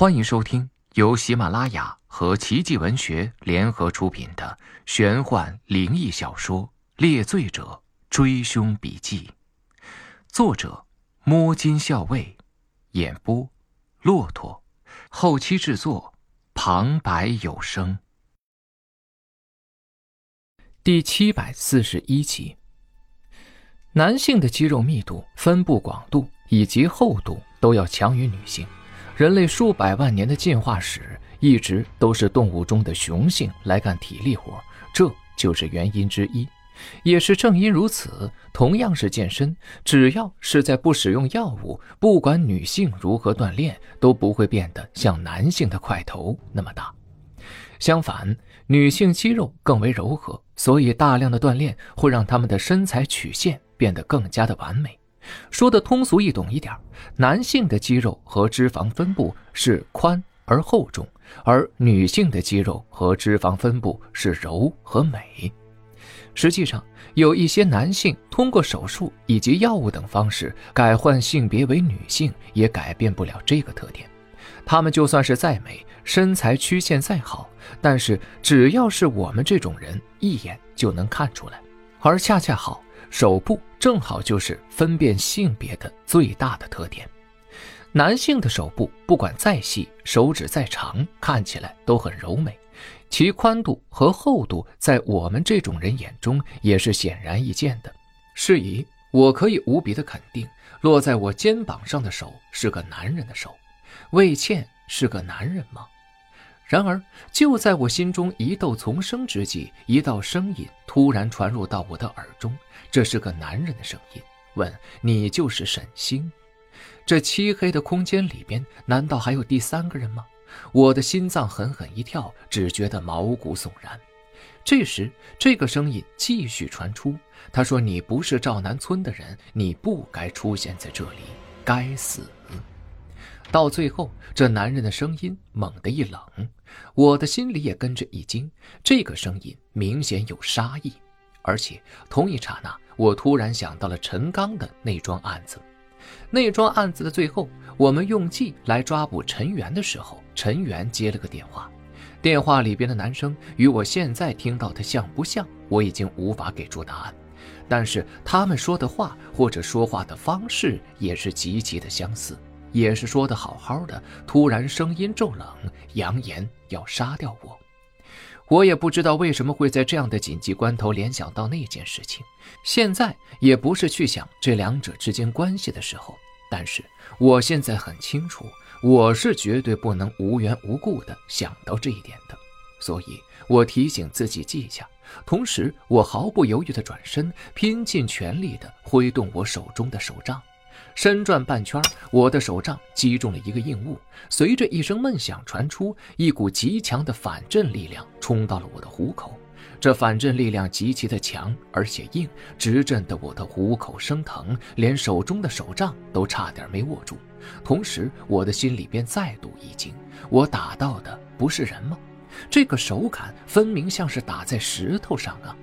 欢迎收听由喜马拉雅和奇迹文学联合出品的玄幻灵异小说《猎罪者追凶笔记》，作者：摸金校尉，演播：骆驼，后期制作：旁白有声。第七百四十一集。男性的肌肉密度、分布广度以及厚度都要强于女性。人类数百万年的进化史一直都是动物中的雄性来干体力活，这就是原因之一。也是正因如此，同样是健身，只要是在不使用药物，不管女性如何锻炼，都不会变得像男性的块头那么大。相反，女性肌肉更为柔和，所以大量的锻炼会让她们的身材曲线。变得更加的完美。说的通俗易懂一点，男性的肌肉和脂肪分布是宽而厚重，而女性的肌肉和脂肪分布是柔和美。实际上，有一些男性通过手术以及药物等方式改换性别为女性，也改变不了这个特点。他们就算是再美，身材曲线再好，但是只要是我们这种人，一眼就能看出来。而恰恰好。手部正好就是分辨性别的最大的特点。男性的手部不管再细，手指再长，看起来都很柔美，其宽度和厚度在我们这种人眼中也是显然易见的。是以，我可以无比的肯定，落在我肩膀上的手是个男人的手。魏倩是个男人吗？然而，就在我心中疑窦丛生之际，一道声音突然传入到我的耳中。这是个男人的声音，问：“你就是沈星？”这漆黑的空间里边，难道还有第三个人吗？我的心脏狠狠一跳，只觉得毛骨悚然。这时，这个声音继续传出，他说：“你不是赵南村的人，你不该出现在这里，该死。”到最后，这男人的声音猛地一冷，我的心里也跟着一惊。这个声音明显有杀意，而且同一刹那，我突然想到了陈刚的那桩案子。那桩案子的最后，我们用计来抓捕陈元的时候，陈元接了个电话，电话里边的男生与我现在听到的像不像？我已经无法给出答案，但是他们说的话或者说话的方式也是极其的相似。也是说的好好的，突然声音骤冷，扬言要杀掉我。我也不知道为什么会在这样的紧急关头联想到那件事情。现在也不是去想这两者之间关系的时候，但是我现在很清楚，我是绝对不能无缘无故的想到这一点的。所以我提醒自己记下，同时我毫不犹豫的转身，拼尽全力的挥动我手中的手杖。身转半圈，我的手杖击中了一个硬物，随着一声闷响传出，一股极强的反震力量冲到了我的虎口。这反震力量极其的强，而且硬，直震得我的虎口生疼，连手中的手杖都差点没握住。同时，我的心里边再度一惊：我打到的不是人吗？这个手感分明像是打在石头上啊！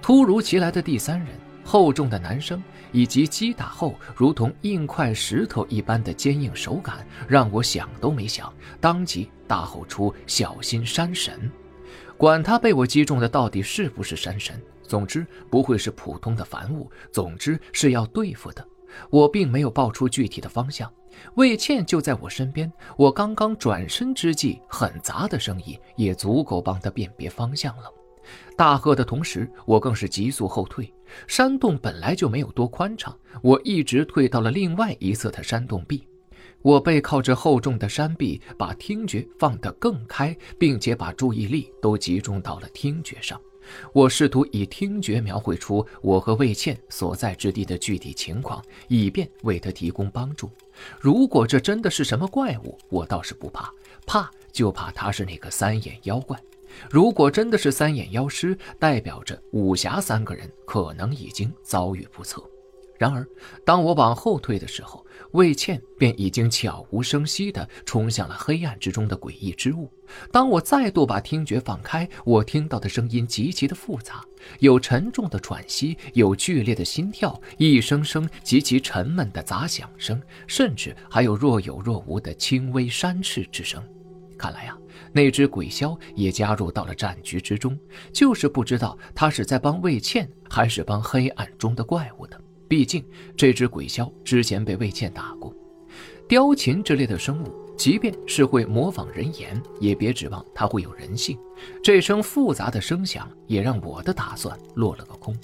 突如其来的第三人。厚重的男声以及击打后如同硬块石头一般的坚硬手感，让我想都没想，当即大吼出：“小心山神！”管他被我击中的到底是不是山神，总之不会是普通的凡物，总之是要对付的。我并没有报出具体的方向，魏倩就在我身边。我刚刚转身之际，很杂的声音也足够帮他辨别方向了。大喝的同时，我更是急速后退。山洞本来就没有多宽敞，我一直退到了另外一侧的山洞壁。我背靠着厚重的山壁，把听觉放得更开，并且把注意力都集中到了听觉上。我试图以听觉描绘出我和魏倩所在之地的具体情况，以便为他提供帮助。如果这真的是什么怪物，我倒是不怕，怕就怕他是那个三眼妖怪。如果真的是三眼妖师，代表着武侠三个人可能已经遭遇不测。然而，当我往后退的时候，魏倩便已经悄无声息地冲向了黑暗之中的诡异之物。当我再度把听觉放开，我听到的声音极其的复杂，有沉重的喘息，有剧烈的心跳，一声声极其沉闷的杂响声，甚至还有若有若无的轻微山翅之声。看来呀，那只鬼枭也加入到了战局之中，就是不知道他是在帮魏倩，还是帮黑暗中的怪物的。毕竟，这只鬼枭之前被魏倩打过。雕禽之类的生物，即便是会模仿人言，也别指望它会有人性。这声复杂的声响也让我的打算落了个空。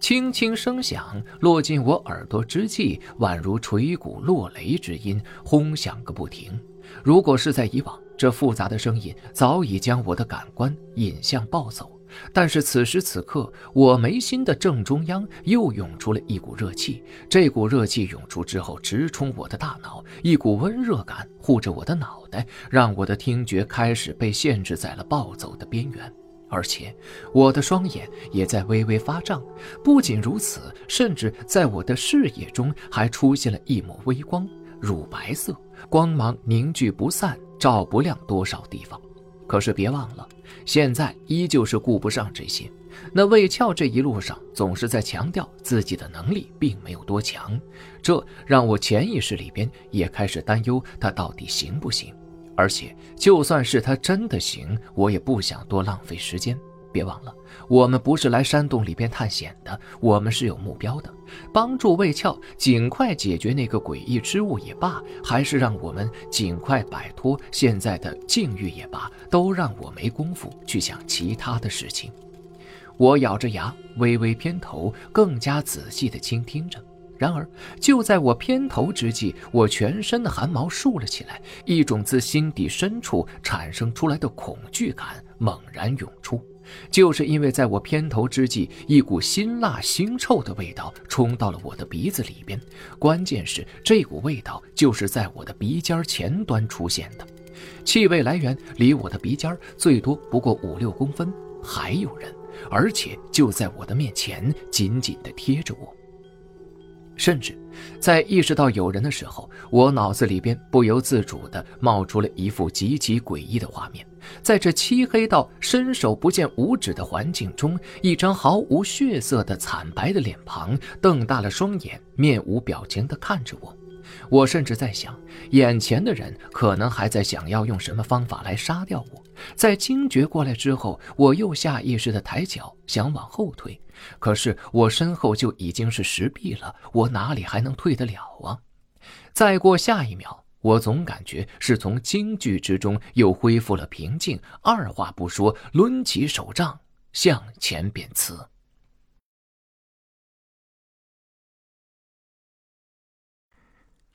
轻轻声响落进我耳朵之际，宛如锤鼓落雷之音，轰响个不停。如果是在以往，这复杂的声音早已将我的感官引向暴走。但是此时此刻，我眉心的正中央又涌出了一股热气。这股热气涌出之后，直冲我的大脑，一股温热感护着我的脑袋，让我的听觉开始被限制在了暴走的边缘。而且，我的双眼也在微微发胀。不仅如此，甚至在我的视野中还出现了一抹微光，乳白色，光芒凝聚不散，照不亮多少地方。可是别忘了。现在依旧是顾不上这些。那魏翘这一路上总是在强调自己的能力并没有多强，这让我潜意识里边也开始担忧他到底行不行。而且就算是他真的行，我也不想多浪费时间。别忘了，我们不是来山洞里边探险的，我们是有目标的。帮助魏翘尽快解决那个诡异之物也罢，还是让我们尽快摆脱现在的境遇也罢，都让我没工夫去想其他的事情。我咬着牙，微微偏头，更加仔细地倾听着。然而，就在我偏头之际，我全身的汗毛竖了起来，一种自心底深处产生出来的恐惧感猛然涌出。就是因为在我偏头之际，一股辛辣腥臭的味道冲到了我的鼻子里边。关键是这股味道就是在我的鼻尖前端出现的，气味来源离我的鼻尖最多不过五六公分。还有人，而且就在我的面前，紧紧地贴着我。甚至，在意识到有人的时候，我脑子里边不由自主地冒出了一幅极其诡异的画面。在这漆黑到伸手不见五指的环境中，一张毫无血色的惨白的脸庞，瞪大了双眼，面无表情地看着我。我甚至在想，眼前的人可能还在想要用什么方法来杀掉我。在惊觉过来之后，我又下意识地抬脚想往后退。可是我身后就已经是石壁了，我哪里还能退得了啊？再过下一秒，我总感觉是从惊惧之中又恢复了平静，二话不说，抡起手杖向前便刺。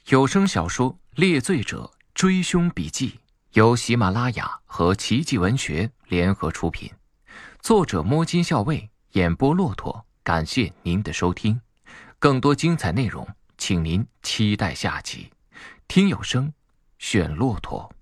有声小说《猎罪者追凶笔记》由喜马拉雅和奇迹文学联合出品，作者摸金校尉。演播骆驼，感谢您的收听，更多精彩内容，请您期待下集。听有声，选骆驼。